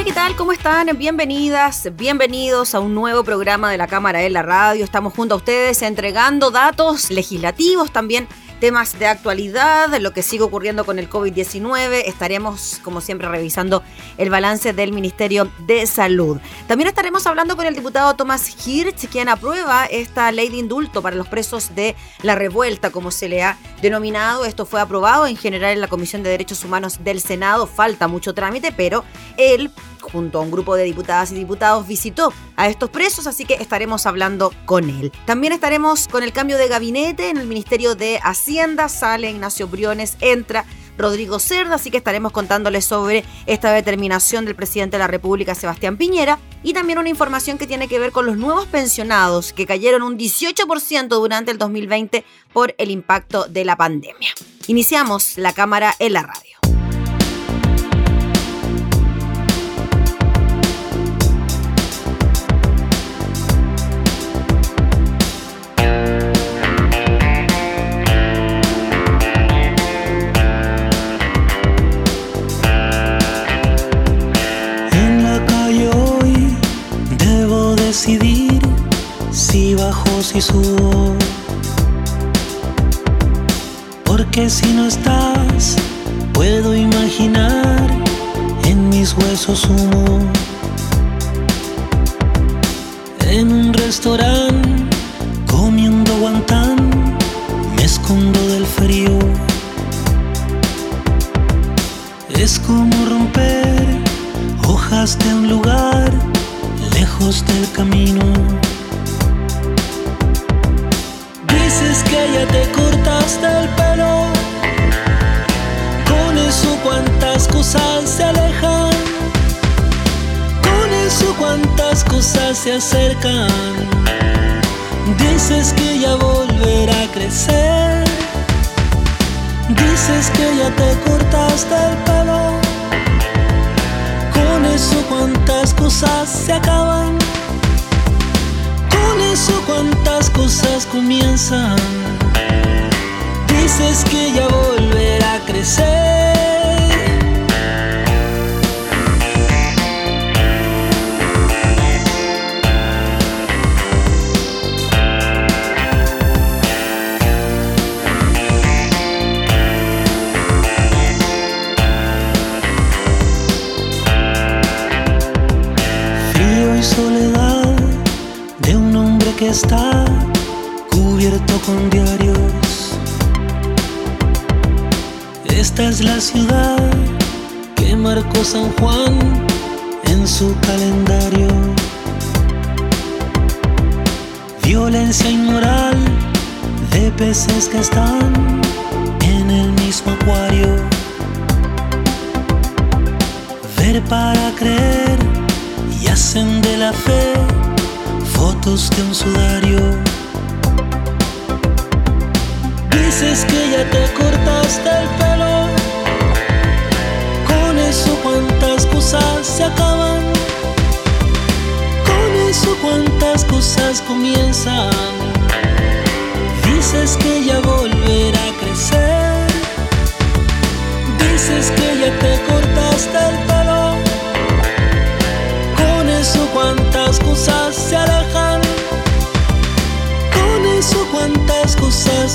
Hola, ¿qué tal? ¿Cómo están? Bienvenidas, bienvenidos a un nuevo programa de la Cámara de la Radio. Estamos junto a ustedes entregando datos legislativos también temas de actualidad, lo que sigue ocurriendo con el COVID-19. Estaremos, como siempre, revisando el balance del Ministerio de Salud. También estaremos hablando con el diputado Tomás Hirsch, quien aprueba esta ley de indulto para los presos de la revuelta, como se le ha denominado. Esto fue aprobado en general en la Comisión de Derechos Humanos del Senado. Falta mucho trámite, pero él junto a un grupo de diputadas y diputados, visitó a estos presos, así que estaremos hablando con él. También estaremos con el cambio de gabinete en el Ministerio de Hacienda, sale Ignacio Briones, entra Rodrigo Cerda, así que estaremos contándoles sobre esta determinación del presidente de la República, Sebastián Piñera, y también una información que tiene que ver con los nuevos pensionados que cayeron un 18% durante el 2020 por el impacto de la pandemia. Iniciamos la cámara en la radio. 告诉我 está cubierto con diarios. Esta es la ciudad que marcó San Juan en su calendario. Violencia inmoral de peces que están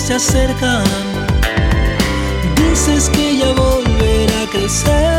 se acercan. Dices que ya volverá a crecer.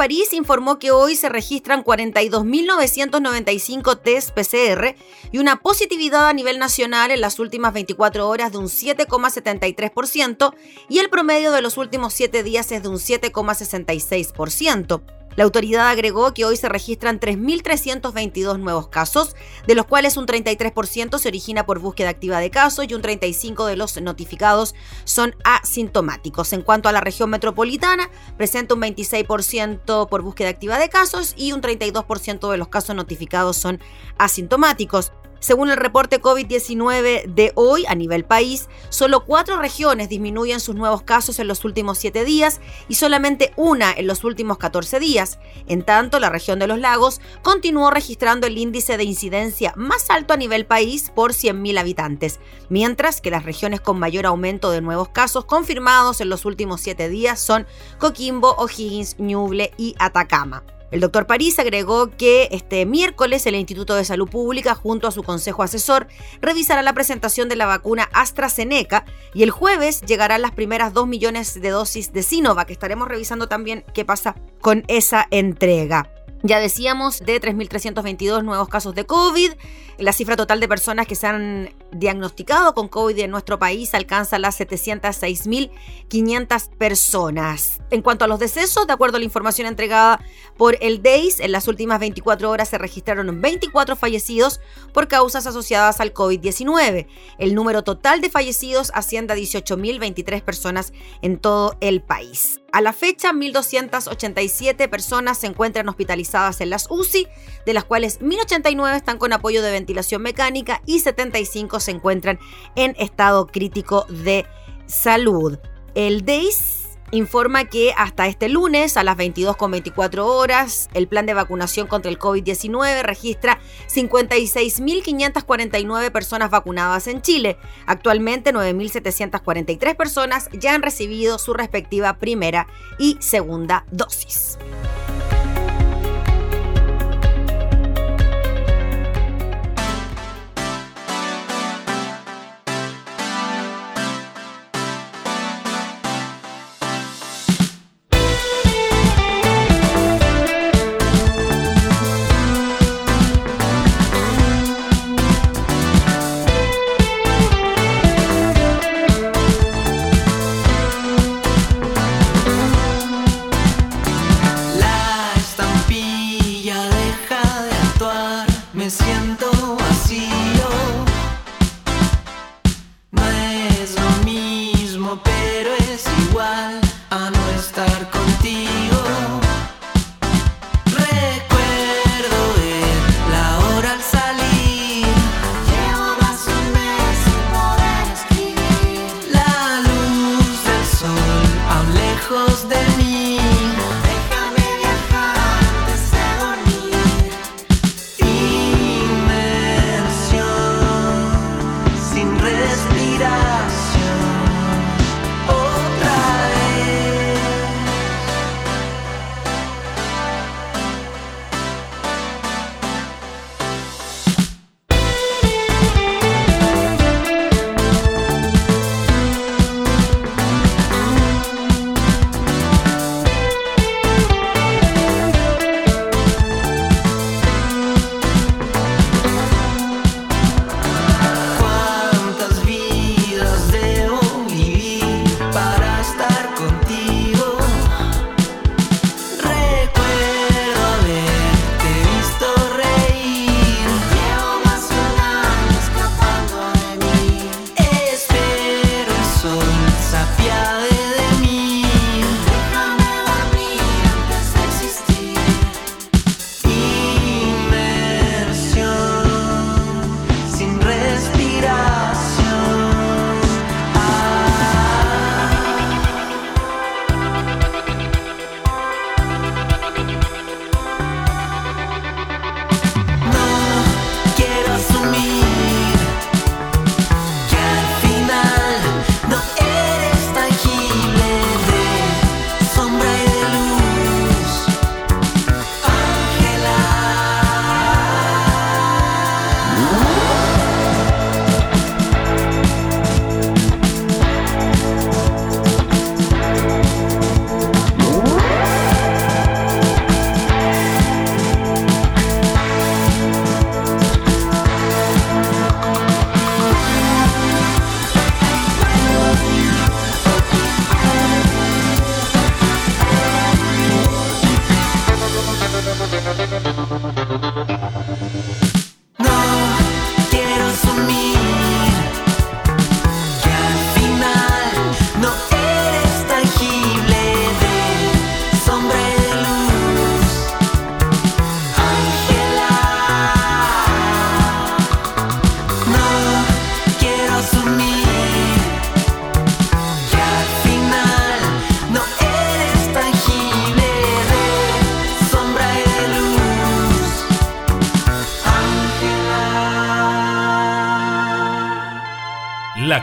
París, informó que hoy se registran 42.995 test PCR y una positividad a nivel nacional en las últimas 24 horas de un 7,73% y el promedio de los últimos 7 días es de un 7,66%. La autoridad agregó que hoy se registran 3.322 nuevos casos, de los cuales un 33% se origina por búsqueda activa de casos y un 35% de los notificados son asintomáticos. En cuanto a la región metropolitana, presenta un 26% por búsqueda activa de casos y un 32% de los casos notificados son asintomáticos. Según el reporte COVID-19 de hoy a nivel país, solo cuatro regiones disminuyen sus nuevos casos en los últimos siete días y solamente una en los últimos 14 días. En tanto, la región de los lagos continuó registrando el índice de incidencia más alto a nivel país por 100.000 habitantes, mientras que las regiones con mayor aumento de nuevos casos confirmados en los últimos siete días son Coquimbo, O'Higgins, Ñuble y Atacama. El doctor París agregó que este miércoles el Instituto de Salud Pública, junto a su consejo asesor, revisará la presentación de la vacuna AstraZeneca y el jueves llegarán las primeras dos millones de dosis de Sinovac. Estaremos revisando también qué pasa con esa entrega. Ya decíamos de 3.322 nuevos casos de COVID. La cifra total de personas que se han diagnosticado con COVID en nuestro país alcanza las 706.500 personas. En cuanto a los decesos, de acuerdo a la información entregada por el DEIS, en las últimas 24 horas se registraron 24 fallecidos por causas asociadas al COVID-19. El número total de fallecidos asciende a 18.023 personas en todo el país. A la fecha, 1.287 personas se encuentran hospitalizadas en las UCI, de las cuales 1.089 están con apoyo de ventilación mecánica y 75 se encuentran en estado crítico de salud. El DEIS informa que hasta este lunes a las 22.24 horas el plan de vacunación contra el COVID-19 registra 56.549 personas vacunadas en Chile. Actualmente 9.743 personas ya han recibido su respectiva primera y segunda dosis.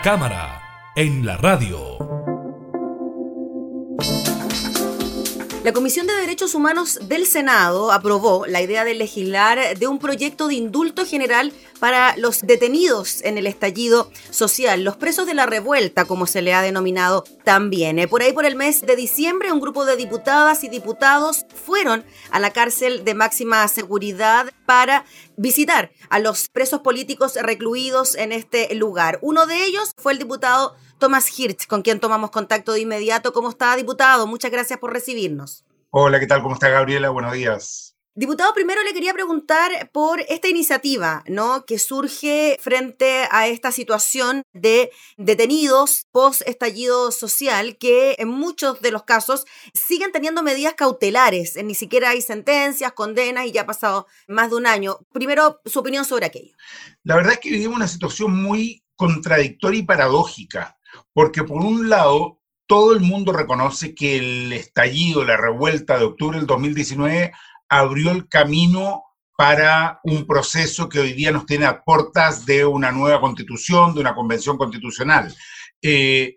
Cámara en la radio. La Comisión de Derechos Humanos del Senado aprobó la idea de legislar de un proyecto de indulto general para los detenidos en el estallido social, los presos de la revuelta, como se le ha denominado también. Eh, por ahí, por el mes de diciembre, un grupo de diputadas y diputados fueron a la cárcel de máxima seguridad para visitar a los presos políticos recluidos en este lugar. Uno de ellos fue el diputado Tomás Hirsch, con quien tomamos contacto de inmediato. ¿Cómo está, diputado? Muchas gracias por recibirnos. Hola, ¿qué tal? ¿Cómo está, Gabriela? Buenos días. Diputado, primero le quería preguntar por esta iniciativa, ¿no? Que surge frente a esta situación de detenidos post estallido social que en muchos de los casos siguen teniendo medidas cautelares, ni siquiera hay sentencias, condenas y ya ha pasado más de un año. Primero, su opinión sobre aquello. La verdad es que vivimos una situación muy contradictoria y paradójica porque por un lado, todo el mundo reconoce que el estallido, la revuelta de octubre del 2019 abrió el camino para un proceso que hoy día nos tiene a puertas de una nueva constitución, de una convención constitucional. Eh,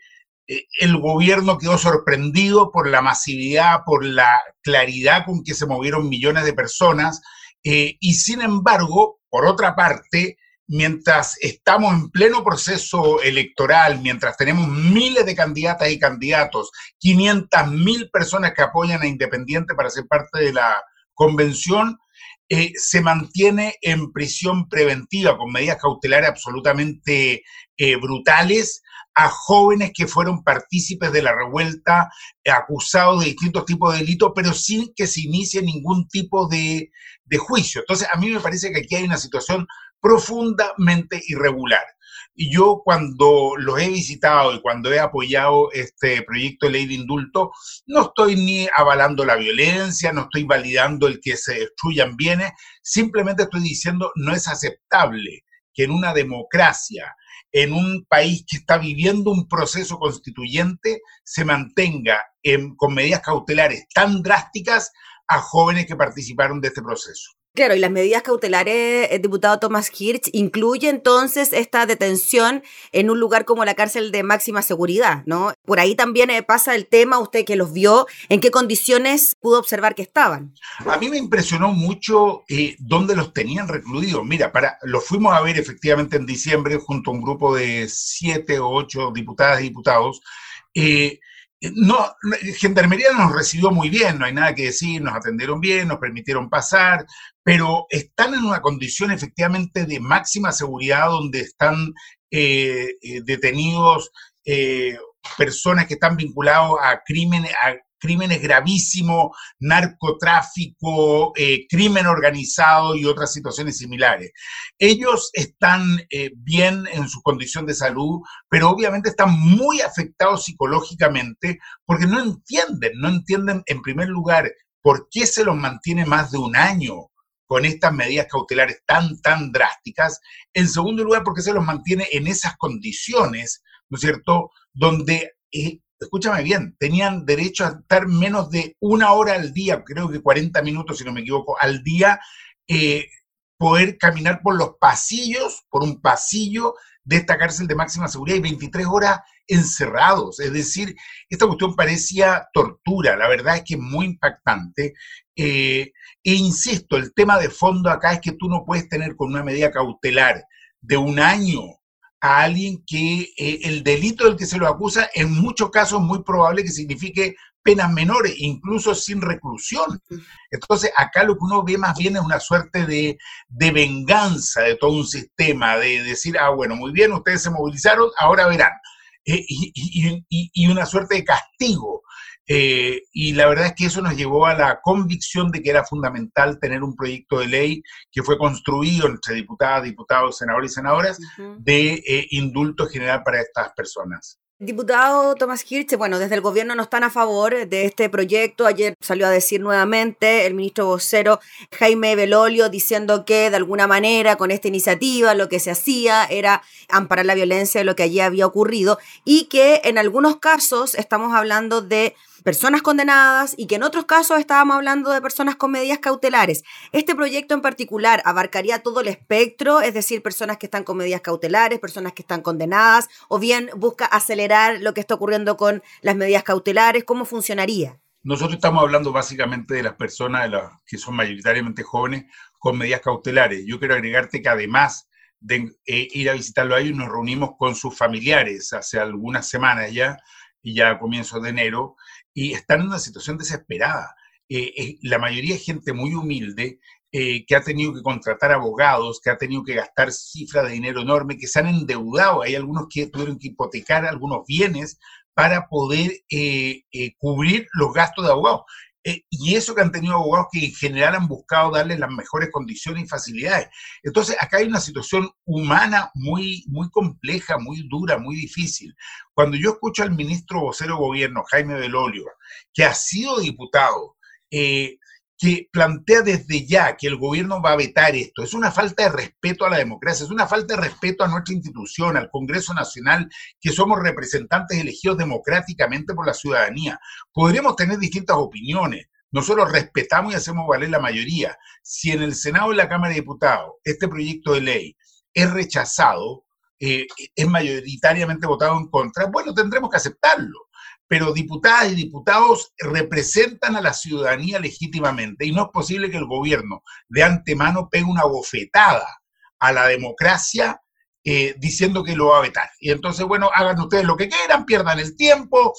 eh, el gobierno quedó sorprendido por la masividad, por la claridad con que se movieron millones de personas eh, y sin embargo, por otra parte, mientras estamos en pleno proceso electoral, mientras tenemos miles de candidatas y candidatos, 500 mil personas que apoyan a Independiente para ser parte de la convención, eh, se mantiene en prisión preventiva con medidas cautelares absolutamente eh, brutales a jóvenes que fueron partícipes de la revuelta, acusados de distintos tipos de delitos, pero sin que se inicie ningún tipo de, de juicio. Entonces, a mí me parece que aquí hay una situación profundamente irregular. Y yo cuando los he visitado y cuando he apoyado este proyecto de ley de indulto, no estoy ni avalando la violencia, no estoy validando el que se destruyan bienes, simplemente estoy diciendo no es aceptable que en una democracia, en un país que está viviendo un proceso constituyente, se mantenga con medidas cautelares tan drásticas a jóvenes que participaron de este proceso. Claro, y las medidas cautelares, el eh, diputado Thomas Hirsch, incluye entonces esta detención en un lugar como la cárcel de máxima seguridad, ¿no? Por ahí también eh, pasa el tema, usted que los vio, ¿en qué condiciones pudo observar que estaban? A mí me impresionó mucho eh, dónde los tenían recluidos. Mira, para, los fuimos a ver efectivamente en diciembre junto a un grupo de siete o ocho diputadas y diputados. Eh, no, Gendarmería nos recibió muy bien, no hay nada que decir, nos atendieron bien, nos permitieron pasar, pero están en una condición efectivamente de máxima seguridad donde están eh, eh, detenidos eh, personas que están vinculados a crímenes, a crímenes gravísimos, narcotráfico, crimen organizado y otras situaciones similares. Ellos están eh, bien en su condición de salud, pero obviamente están muy afectados psicológicamente porque no entienden, no entienden en primer lugar por qué se los mantiene más de un año con estas medidas cautelares tan, tan drásticas. En segundo lugar, porque se los mantiene en esas condiciones, ¿no es cierto?, donde eh, escúchame bien, tenían derecho a estar menos de una hora al día, creo que 40 minutos, si no me equivoco, al día, eh, poder caminar por los pasillos, por un pasillo de esta cárcel de máxima seguridad y 23 horas encerrados. Es decir, esta cuestión parecía tortura, la verdad es que es muy impactante. Eh, e insisto, el tema de fondo acá es que tú no puedes tener con una medida cautelar de un año a alguien que eh, el delito del que se lo acusa en muchos casos es muy probable que signifique penas menores, incluso sin reclusión. Entonces, acá lo que uno ve más bien es una suerte de, venganza de todo un sistema, de decir, ah, bueno, muy bien, ustedes se movilizaron, ahora verán. Eh, y, una suerte de castigo eh, y la verdad es que eso nos llevó a la convicción de que era fundamental tener un proyecto de ley que fue construido entre diputadas, diputados, senadores y senadoras de eh, indulto general para estas personas. Diputado Tomás Hirsch, bueno, desde el gobierno no están a favor de este proyecto. Ayer salió a decir nuevamente el ministro vocero Jaime Belolio diciendo que de alguna manera con esta iniciativa lo que se hacía era amparar la violencia de lo que allí había ocurrido y que en algunos casos estamos hablando de personas condenadas y que en otros casos estábamos hablando de personas con medidas cautelares. Este proyecto en particular abarcaría todo el espectro, es decir, personas que están con medidas cautelares, personas que están condenadas, o bien busca acelerar lo que está ocurriendo con las medidas cautelares. ¿Cómo funcionaría? Nosotros estamos hablando básicamente de las personas de las que son mayoritariamente jóvenes con medidas cautelares. Yo quiero agregarte que además de eh, ir a visitarlo a ellos, nos reunimos con sus familiares hace algunas semanas ya, y ya comienzos de enero, y están en una situación desesperada. Eh, eh, la mayoría es gente muy humilde, que ha tenido que contratar abogados, que ha tenido que gastar cifras de dinero enorme, que se han endeudado. Hay algunos que tuvieron que hipotecar algunos bienes para poder cubrir los gastos de abogados. Eh, y eso que han tenido abogados que en general han buscado darles las mejores condiciones y facilidades. Entonces, acá hay una situación humana muy, muy compleja, muy dura, muy difícil. Cuando yo escucho al ministro vocero de gobierno, Jaime Belolio, que ha sido diputado, eh, que plantea desde ya que el gobierno va a vetar esto. Es una falta de respeto a la democracia, es una falta de respeto a nuestra institución, al Congreso Nacional, que somos representantes elegidos democráticamente por la ciudadanía. Podríamos tener distintas opiniones. Nosotros respetamos y hacemos valer la mayoría. Si en el Senado y la Cámara de Diputados este proyecto de ley es rechazado, eh, es mayoritariamente votado en contra, bueno, tendremos que aceptarlo pero diputadas y diputados representan a la ciudadanía legítimamente y no es posible que el gobierno de antemano pegue una bofetada a la democracia eh, diciendo que lo va a vetar. Y entonces, bueno, hagan ustedes lo que quieran, pierdan el tiempo,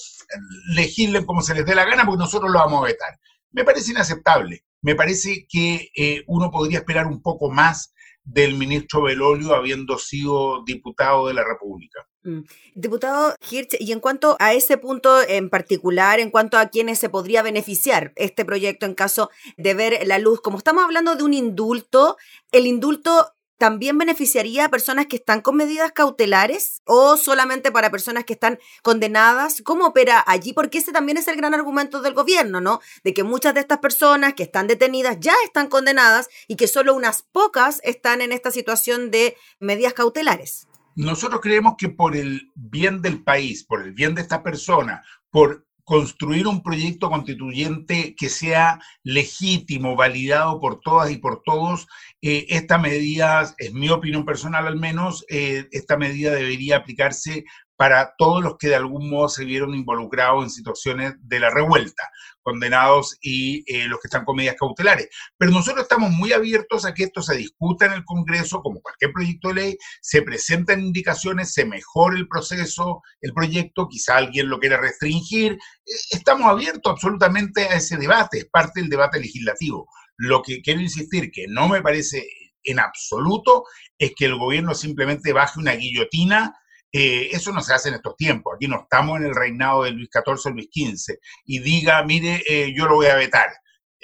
legislen como se les dé la gana, porque nosotros lo vamos a vetar. Me parece inaceptable. Me parece que eh, uno podría esperar un poco más del ministro Belolio habiendo sido diputado de la República. Mm. Diputado Hirsch, y en cuanto a ese punto en particular, en cuanto a quienes se podría beneficiar este proyecto en caso de ver la luz, como estamos hablando de un indulto, el indulto también beneficiaría a personas que están con medidas cautelares o solamente para personas que están condenadas? ¿Cómo opera allí? Porque ese también es el gran argumento del gobierno, ¿no? De que muchas de estas personas que están detenidas ya están condenadas y que solo unas pocas están en esta situación de medidas cautelares. Nosotros creemos que por el bien del país, por el bien de esta persona, por construir un proyecto constituyente que sea legítimo, validado por todas y por todos, eh, esta medida, es mi opinión personal al menos, eh, esta medida debería aplicarse para todos los que de algún modo se vieron involucrados en situaciones de la revuelta, condenados y eh, los que están con medidas cautelares. Pero nosotros estamos muy abiertos a que esto se discuta en el Congreso, como cualquier proyecto de ley, se presenten indicaciones, se mejore el proceso, el proyecto, quizá alguien lo quiera restringir. Eh, estamos abiertos absolutamente a ese debate, es parte del debate legislativo. Lo que quiero insistir, que no me parece en absoluto, es que el gobierno simplemente baje una guillotina eh, eso no se hace en estos tiempos. Aquí no estamos en el reinado de Luis XIV o Luis XV y diga, mire, eh, yo lo voy a vetar.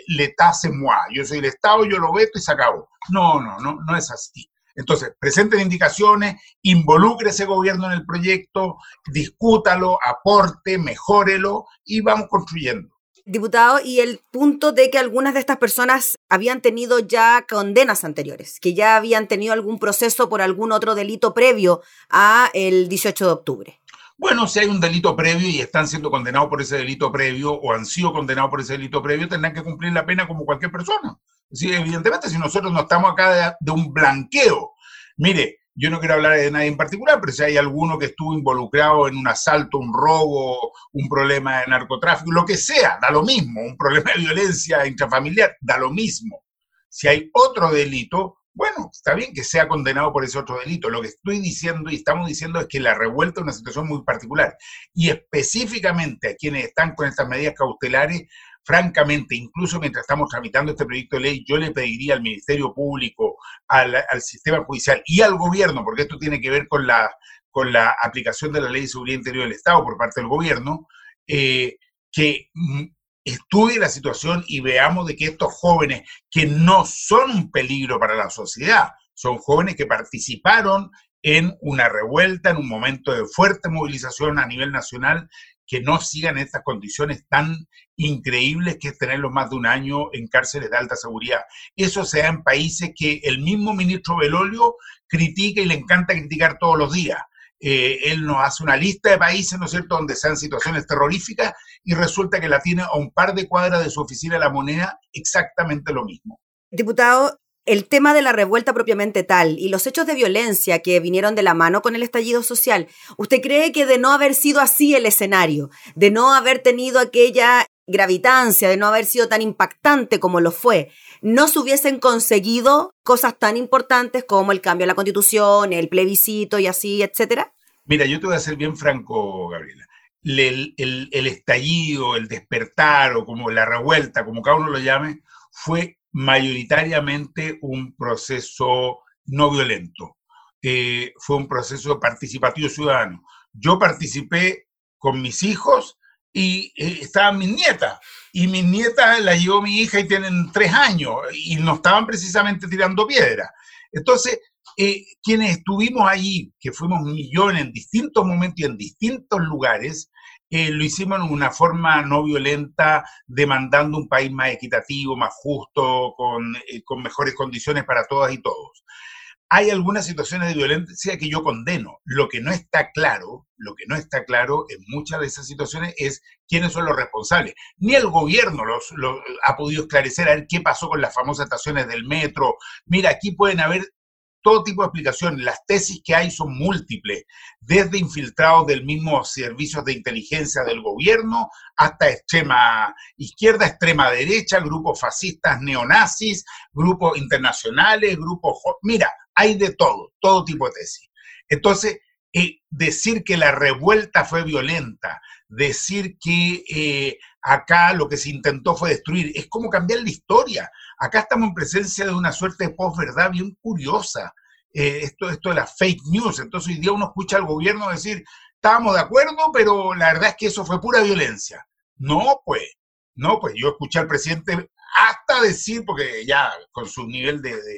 L'État c'est moi. Yo soy el Estado, yo lo veto y se acabó. No, no, no, no es así. Entonces, presenten indicaciones, involucre ese gobierno en el proyecto, discútalo, aporte, mejórelo y vamos construyendo. Diputado, y el punto de que algunas de estas personas habían tenido ya condenas anteriores, que ya habían tenido algún proceso por algún otro delito previo a el 18 de octubre. Bueno, si hay un delito previo y están siendo condenados por ese delito previo o han sido condenados por ese delito previo, tendrán que cumplir la pena como cualquier persona. Sí, evidentemente, si nosotros no estamos acá de, de un blanqueo. Mire, yo no quiero hablar de nadie en particular, pero si hay alguno que estuvo involucrado en un asalto, un robo, un problema de narcotráfico, lo que sea, da lo mismo, un problema de violencia intrafamiliar, da lo mismo. Si hay otro delito, bueno, está bien que sea condenado por ese otro delito. Lo que estoy diciendo y estamos diciendo es que la revuelta es una situación muy particular. Y específicamente a quienes están con estas medidas cautelares, francamente, incluso mientras estamos tramitando este proyecto de ley, yo le pediría al Ministerio Público, al, sistema judicial y al gobierno, porque esto tiene que ver con la, con la aplicación de la Ley de Seguridad Interior del Estado por parte del gobierno, eh, que mm, estudie la situación y veamos de que estos jóvenes, que no son un peligro para la sociedad, son jóvenes que participaron en una revuelta, en un momento de fuerte movilización a nivel nacional, que no sigan estas condiciones tan increíbles que es tenerlos más de un año en cárceles de alta seguridad. Eso se da en países que el mismo ministro Belolio critica y le encanta criticar todos los días. eh, él nos hace una lista de países, ¿no es cierto?, donde sean situaciones terroríficas y resulta que la tiene a un par de cuadras de su oficina de la moneda exactamente lo mismo. Diputado, el tema de la revuelta propiamente tal y los hechos de violencia que vinieron de la mano con el estallido social, ¿usted cree que de no haber sido así el escenario, de no haber tenido aquella gravitancia, de no haber sido tan impactante como lo fue, no se hubiesen conseguido cosas tan importantes como el cambio a la constitución, el plebiscito y así, etcétera? Mira, yo te voy a ser bien franco, Gabriela. El, el, estallido, el despertar o como la revuelta, como cada uno lo llame, fue mayoritariamente un proceso no violento. Eh, fue un proceso participativo ciudadano. Yo participé con mis hijos y eh, estaban mis nietas. Y mis nietas las llevó mi hija y tienen tres años y no estaban precisamente tirando piedra. Entonces, eh, quienes estuvimos allí, que fuimos millones en distintos momentos y en distintos lugares, eh, lo hicimos en una forma no violenta, demandando un país más equitativo, más justo, con, con mejores condiciones para todas y todos hay algunas situaciones de violencia que yo condeno. Lo que no está claro, lo que no está claro en muchas de esas situaciones es quiénes son los responsables. Ni el gobierno los, ha podido esclarecer a ver qué pasó con las famosas estaciones del metro. Mira, aquí pueden haber todo tipo de explicaciones. Las tesis que hay son múltiples, desde infiltrados del mismo servicios de inteligencia del gobierno hasta extrema izquierda, extrema derecha, grupos fascistas neonazis, grupos internacionales, grupos... Mira, hay de todo, todo tipo de tesis. Entonces, eh, decir que la revuelta fue violenta, decir que eh, acá lo que se intentó fue destruir, es como cambiar la historia. Acá estamos en presencia de una suerte de posverdad bien curiosa. Eh, esto, esto de la fake news. Entonces hoy día uno escucha al gobierno decir, estábamos de acuerdo, pero la verdad es que eso fue pura violencia. No, pues, no, pues yo escuché al presidente hasta decir, porque ya con su nivel de, de,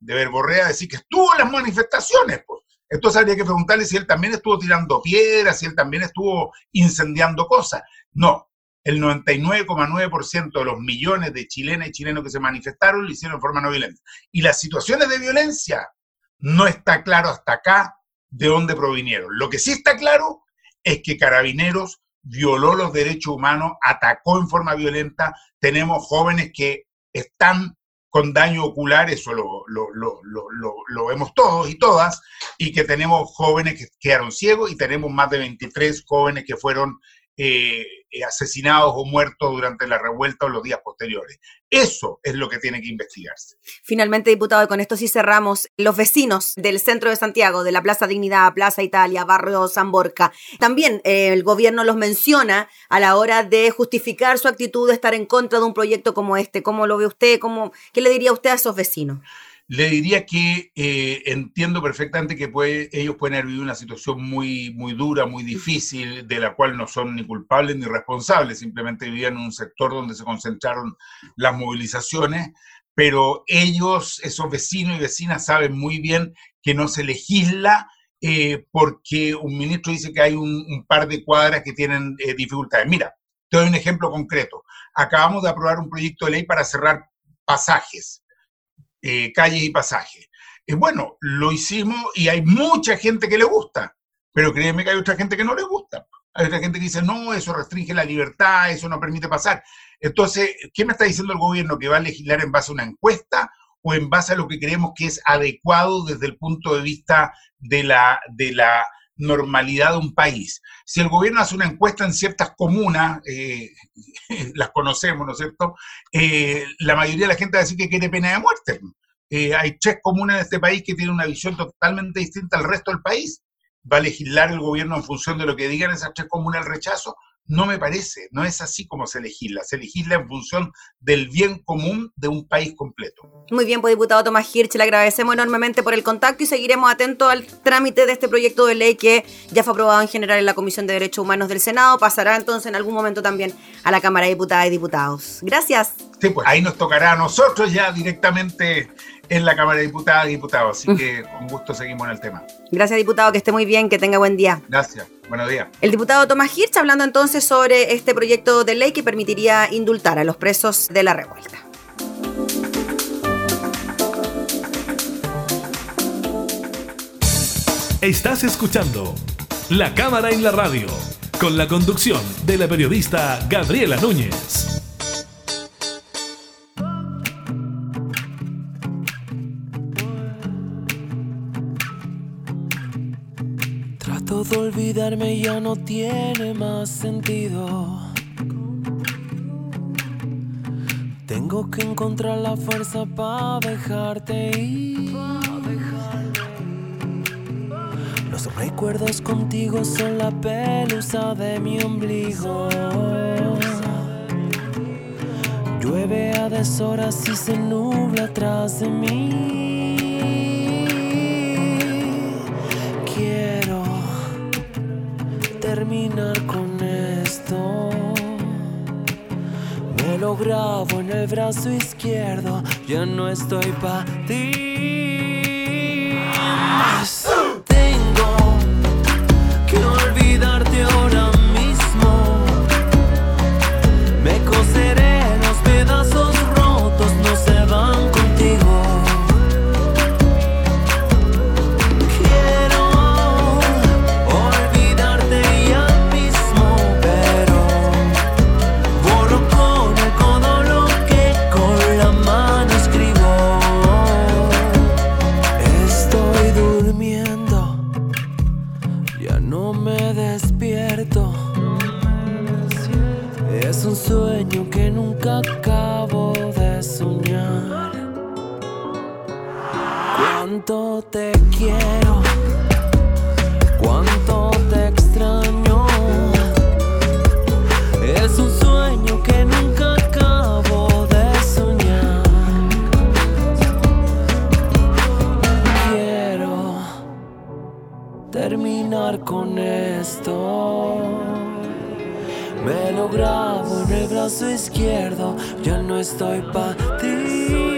de verborrea, decir que estuvo en las manifestaciones, pues. Entonces habría que preguntarle si él también estuvo tirando piedras, si él también estuvo incendiando cosas. No, el 99,9% de los millones de chilenas y chilenos que se manifestaron lo hicieron de forma no violenta. Y las situaciones de violencia no está claro hasta acá de dónde provinieron. Lo que sí está claro es que Carabineros violó los derechos humanos, atacó en forma violenta. Tenemos jóvenes que están con daño ocular, eso lo, lo, vemos todos y todas, y que tenemos jóvenes que quedaron ciegos y tenemos más de 23 jóvenes que fueron eh, asesinados o muertos durante la revuelta o los días posteriores. Eso es lo que tiene que investigarse. Finalmente, diputado, y con esto sí cerramos, los vecinos del centro de Santiago, de la Plaza Dignidad, Plaza Italia, Barrio San Borca, también eh, el gobierno los menciona a la hora de justificar su actitud de estar en contra de un proyecto como este. ¿Cómo lo ve usted? ¿Cómo, ¿Qué le diría usted a esos vecinos? Le diría que eh, entiendo perfectamente que ellos pueden haber vivido una situación muy, muy dura, muy difícil, de la cual no son ni culpables ni responsables, simplemente vivían en un sector donde se concentraron las movilizaciones, pero ellos, esos vecinos y vecinas, saben muy bien que no se legisla eh, porque un ministro dice que hay un, par de cuadras que tienen eh, dificultades. Mira, te doy un ejemplo concreto. Acabamos de aprobar un proyecto de ley para cerrar pasajes eh, calles y pasajes. Eh, bueno, lo hicimos y hay mucha gente que le gusta, pero créeme que hay otra gente que no le gusta. Hay otra gente que dice, no, eso restringe la libertad, eso no permite pasar. Entonces, ¿qué me está diciendo el gobierno? ¿Que va a legislar en base a una encuesta o en base a lo que creemos que es adecuado desde el punto de vista de la, de la normalidad de un país. Si el gobierno hace una encuesta en ciertas comunas, eh, las conocemos, ¿no es cierto? Eh, la mayoría de la gente va a decir que quiere pena de muerte. Eh, hay tres comunas en este país que tienen una visión totalmente distinta al resto del país. ¿Va a legislar el gobierno en función de lo que digan esas tres comunas el rechazo? No me parece, no es así como se legisla. Se legisla en función del bien común de un país completo. Muy bien, pues diputado Tomás Hirsch, le agradecemos enormemente por el contacto y seguiremos atentos al trámite de este proyecto de ley que ya fue aprobado en general en la Comisión de Derechos Humanos del Senado. Pasará entonces en algún momento también a la Cámara de Diputadas y Diputados. Gracias. Sí, pues ahí nos tocará a nosotros ya directamente en la Cámara de Diputadas y Diputados. Así que con gusto seguimos en el tema. Gracias, diputado. Que esté muy bien, que tenga buen día. Gracias. Buenos días. El diputado Tomás Hirsch hablando entonces sobre este proyecto de ley que permitiría indultar a los presos de la revuelta. Estás escuchando La Cámara en la Radio, con la conducción de la periodista Gabriela Núñez. De olvidarme ya no tiene más sentido. Tengo que encontrar la fuerza para dejarte ir. Los recuerdos contigo son la pelusa de mi ombligo. Llueve a deshoras y se nubla atrás de mí. Con esto. Me lo grabo en el brazo izquierdo. Ya no estoy para ti. Grabo en el brazo izquierdo, ya no estoy para ti.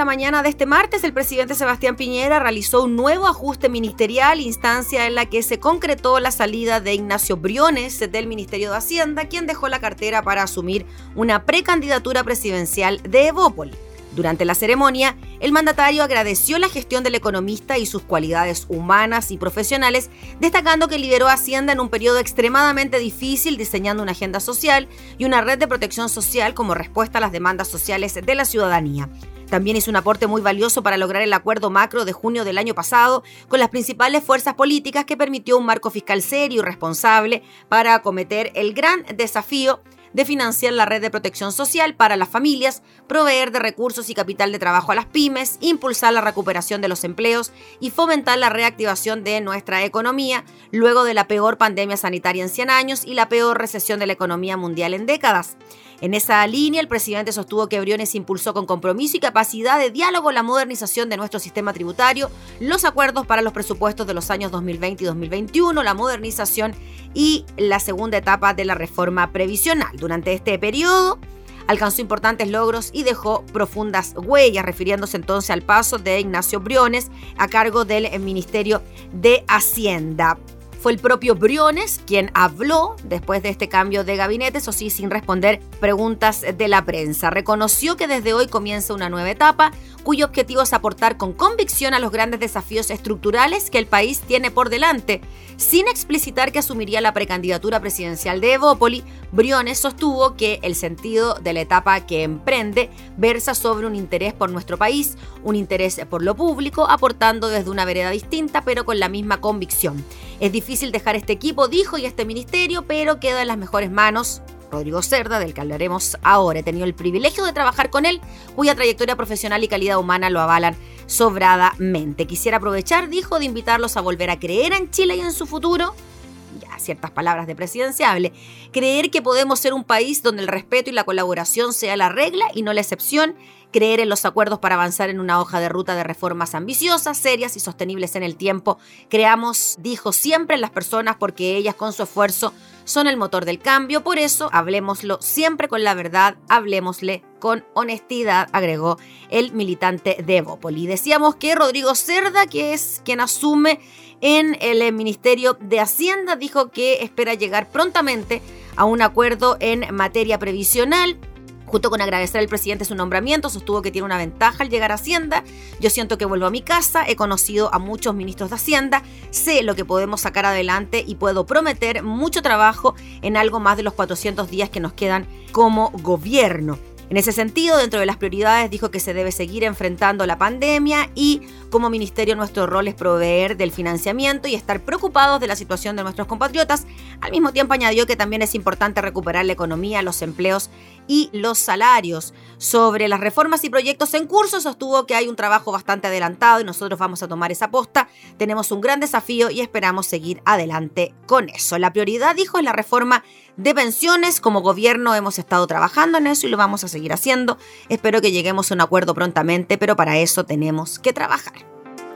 La mañana de este martes, el presidente Sebastián Piñera realizó un nuevo ajuste ministerial, instancia en la que se concretó la salida de Ignacio Briones del Ministerio de Hacienda, quien dejó la cartera para asumir una precandidatura presidencial de Evópoli. Durante la ceremonia, el mandatario agradeció la gestión del economista y sus cualidades humanas y profesionales, destacando que lideró Hacienda en un periodo extremadamente difícil, diseñando una agenda social y una red de protección social como respuesta a las demandas sociales de la ciudadanía. También hizo un aporte muy valioso para lograr el acuerdo macro de junio del año pasado con las principales fuerzas políticas que permitió un marco fiscal serio y responsable para acometer el gran desafío de financiar la red de protección social para las familias, proveer de recursos y capital de trabajo a las pymes, impulsar la recuperación de los empleos y fomentar la reactivación de nuestra economía luego de la peor pandemia sanitaria en 100 años y la peor recesión de la economía mundial en décadas. En esa línea, el presidente sostuvo que Briones impulsó con compromiso y capacidad de diálogo la modernización de nuestro sistema tributario, los acuerdos para los presupuestos de los años 2020 y 2021, la modernización y la segunda etapa de la reforma previsional. Durante este periodo, alcanzó importantes logros y dejó profundas huellas, refiriéndose entonces al paso de Ignacio Briones a cargo del Ministerio de Hacienda. Fue el propio Briones quien habló después de este cambio de gabinete, eso sí, sin responder preguntas de la prensa. Reconoció que desde hoy comienza una nueva etapa, cuyo objetivo es aportar con convicción a los grandes desafíos estructurales que el país tiene por delante. Sin explicitar que asumiría la precandidatura presidencial de Evópoli, Briones sostuvo que el sentido de la etapa que emprende versa sobre un interés por nuestro país, un interés por lo público, aportando desde una vereda distinta pero con la misma convicción. Es difícil dejar este equipo, dijo, y este ministerio, pero queda en las mejores manos. Rodrigo Cerda, del que hablaremos ahora. He tenido el privilegio de trabajar con él, cuya trayectoria profesional y calidad humana lo avalan sobradamente. Quisiera aprovechar, dijo, de invitarlos a volver a creer en Chile y en su futuro ya ciertas palabras de presidenciable, creer que podemos ser un país donde el respeto y la colaboración sea la regla y no la excepción, creer en los acuerdos para avanzar en una hoja de ruta de reformas ambiciosas, serias y sostenibles en el tiempo. Creamos, dijo siempre, en las personas porque ellas con su esfuerzo son el motor del cambio, por eso hablemoslo siempre con la verdad, hablemosle con honestidad, agregó el militante de. Decíamos que Rodrigo Cerda, que es quien asume en el Ministerio de Hacienda, dijo que espera llegar prontamente a un acuerdo en materia previsional Junto con agradecer al presidente su nombramiento, sostuvo que tiene una ventaja al llegar a Hacienda. Yo siento que vuelvo a mi casa, he conocido a muchos ministros de Hacienda, sé lo que podemos sacar adelante y puedo prometer mucho trabajo en algo más de los 400 días que nos quedan como gobierno. En ese sentido, dentro de las prioridades dijo que se debe seguir enfrentando la pandemia y como ministerio nuestro rol es proveer del financiamiento y estar preocupados de la situación de nuestros compatriotas. Al mismo tiempo añadió que también es importante recuperar la economía, los empleos y los salarios. Sobre las reformas y proyectos en curso, sostuvo que hay un trabajo bastante adelantado y nosotros vamos a tomar esa posta. Tenemos un gran desafío y esperamos seguir adelante con eso. La prioridad, dijo, es la reforma de pensiones. Como gobierno hemos estado trabajando en eso y lo vamos a seguir haciendo. Espero que lleguemos a un acuerdo prontamente, pero para eso tenemos que trabajar.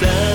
salida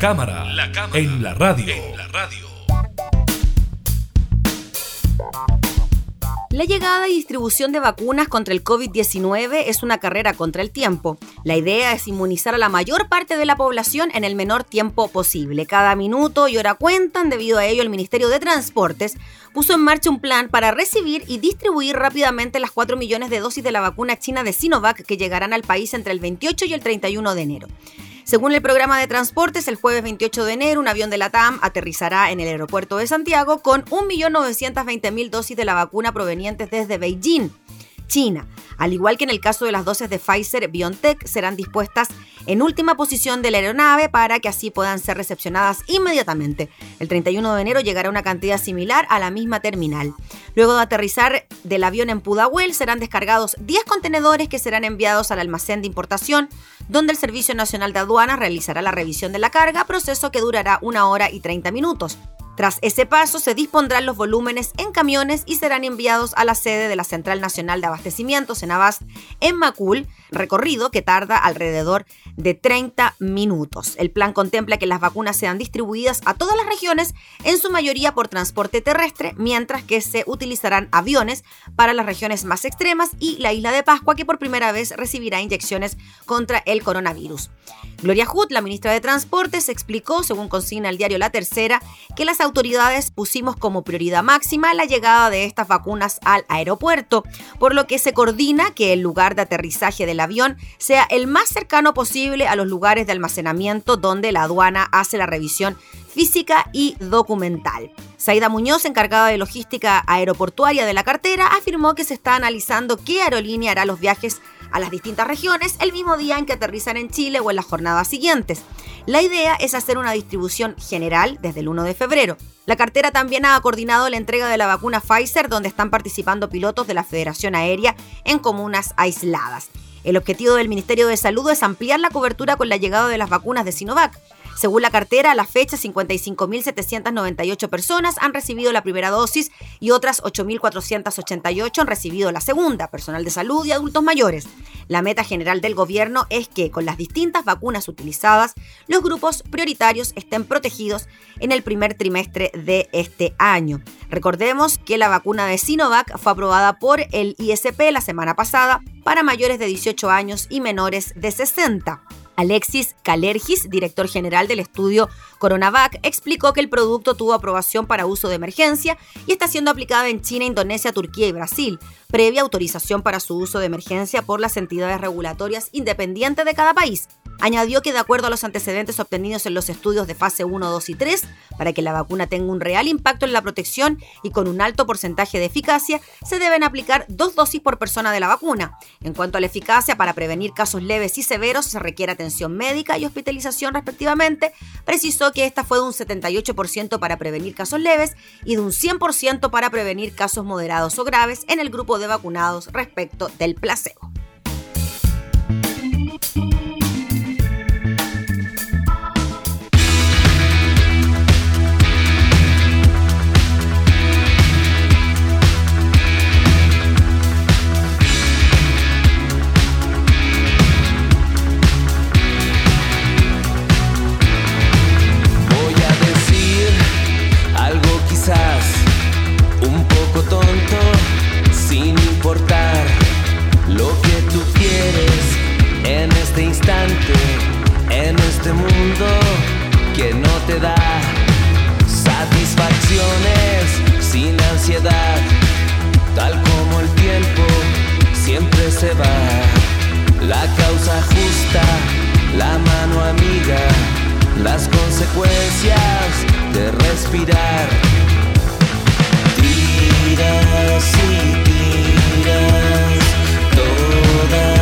cámara, la cámara en la radio. En la radio. La llegada y distribución de vacunas contra el COVID-19 es una carrera contra el tiempo. La idea es inmunizar a la mayor parte de la población en el menor tiempo posible. Cada minuto y hora cuentan, debido a ello el Ministerio de Transportes puso en marcha un plan para recibir y distribuir rápidamente las 4 millones de dosis de la vacuna china de Sinovac que llegarán al país entre el 28 y el 31 de enero. Según el programa de transportes, el jueves 28 de enero un avión de la TAM aterrizará en el aeropuerto de Santiago con 1.920.000 dosis de la vacuna provenientes desde Beijing. China. Al igual que en el caso de las dosis de Pfizer BioNTech, serán dispuestas en última posición de la aeronave para que así puedan ser recepcionadas inmediatamente. El 31 de enero llegará una cantidad similar a la misma terminal. Luego de aterrizar del avión en Pudahuel, serán descargados 10 contenedores que serán enviados al almacén de importación, donde el Servicio Nacional de Aduanas realizará la revisión de la carga, proceso que durará una hora y 30 minutos. Tras ese paso, se dispondrán los volúmenes en camiones y serán enviados a la sede de la Central Nacional de Abastecimientos en Abast, en Macul, recorrido que tarda alrededor de 30 minutos. El plan contempla que las vacunas sean distribuidas a todas las regiones, en su mayoría por transporte terrestre, mientras que se utilizarán aviones para las regiones más extremas y la isla de Pascua, que por primera vez recibirá inyecciones contra el coronavirus. Gloria Hood, la ministra de Transportes, explicó, según consigna el diario La Tercera, que las autoridades pusimos como prioridad máxima la llegada de estas vacunas al aeropuerto, por lo que se coordina que el lugar de aterrizaje del avión sea el más cercano posible a los lugares de almacenamiento donde la aduana hace la revisión física y documental. Saida Muñoz, encargada de logística aeroportuaria de la cartera, afirmó que se está analizando qué aerolínea hará los viajes a las distintas regiones el mismo día en que aterrizan en Chile o en las jornadas siguientes. La idea es hacer una distribución general desde el 1 de febrero. La cartera también ha coordinado la entrega de la vacuna Pfizer, donde están participando pilotos de la Federación Aérea en comunas aisladas. El objetivo del Ministerio de Salud es ampliar la cobertura con la llegada de las vacunas de Sinovac. Según la cartera, a la fecha 55.798 personas han recibido la primera dosis y otras 8.488 han recibido la segunda, personal de salud y adultos mayores. La meta general del gobierno es que con las distintas vacunas utilizadas, los grupos prioritarios estén protegidos en el primer trimestre de este año. Recordemos que la vacuna de Sinovac fue aprobada por el ISP la semana pasada para mayores de 18 años y menores de 60. Alexis Calergis, director general del estudio Coronavac, explicó que el producto tuvo aprobación para uso de emergencia y está siendo aplicada en China, Indonesia, Turquía y Brasil, previa autorización para su uso de emergencia por las entidades regulatorias independientes de cada país. Añadió que de acuerdo a los antecedentes obtenidos en los estudios de fase 1, 2 y 3, para que la vacuna tenga un real impacto en la protección y con un alto porcentaje de eficacia, se deben aplicar dos dosis por persona de la vacuna. En cuanto a la eficacia, para prevenir casos leves y severos se requiere atención médica y hospitalización respectivamente. Precisó que esta fue de un 78% para prevenir casos leves y de un 100% para prevenir casos moderados o graves en el grupo de vacunados respecto del placebo. en este mundo que no te da satisfacciones sin ansiedad, tal como el tiempo siempre se va. La causa justa, la mano amiga, las consecuencias de respirar. Tiras y tiras todas.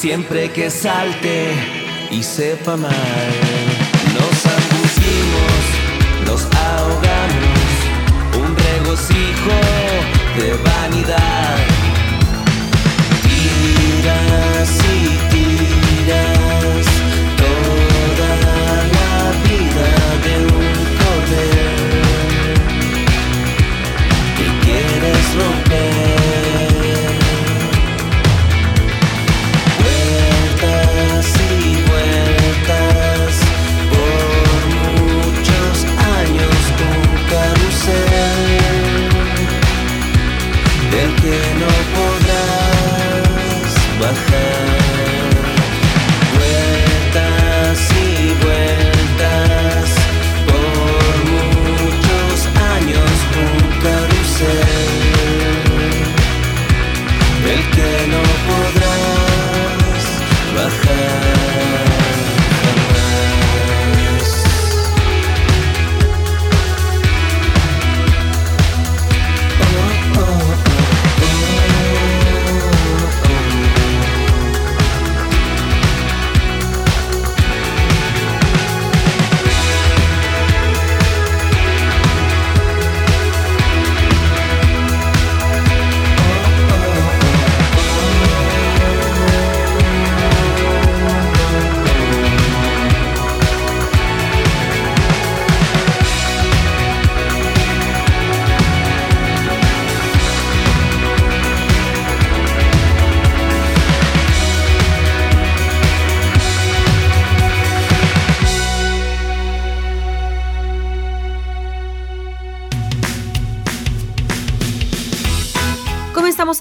Siempre que salte y sepa mal. Nos angustimos, nos ahogamos, un regocijo de vanidad. Tiras y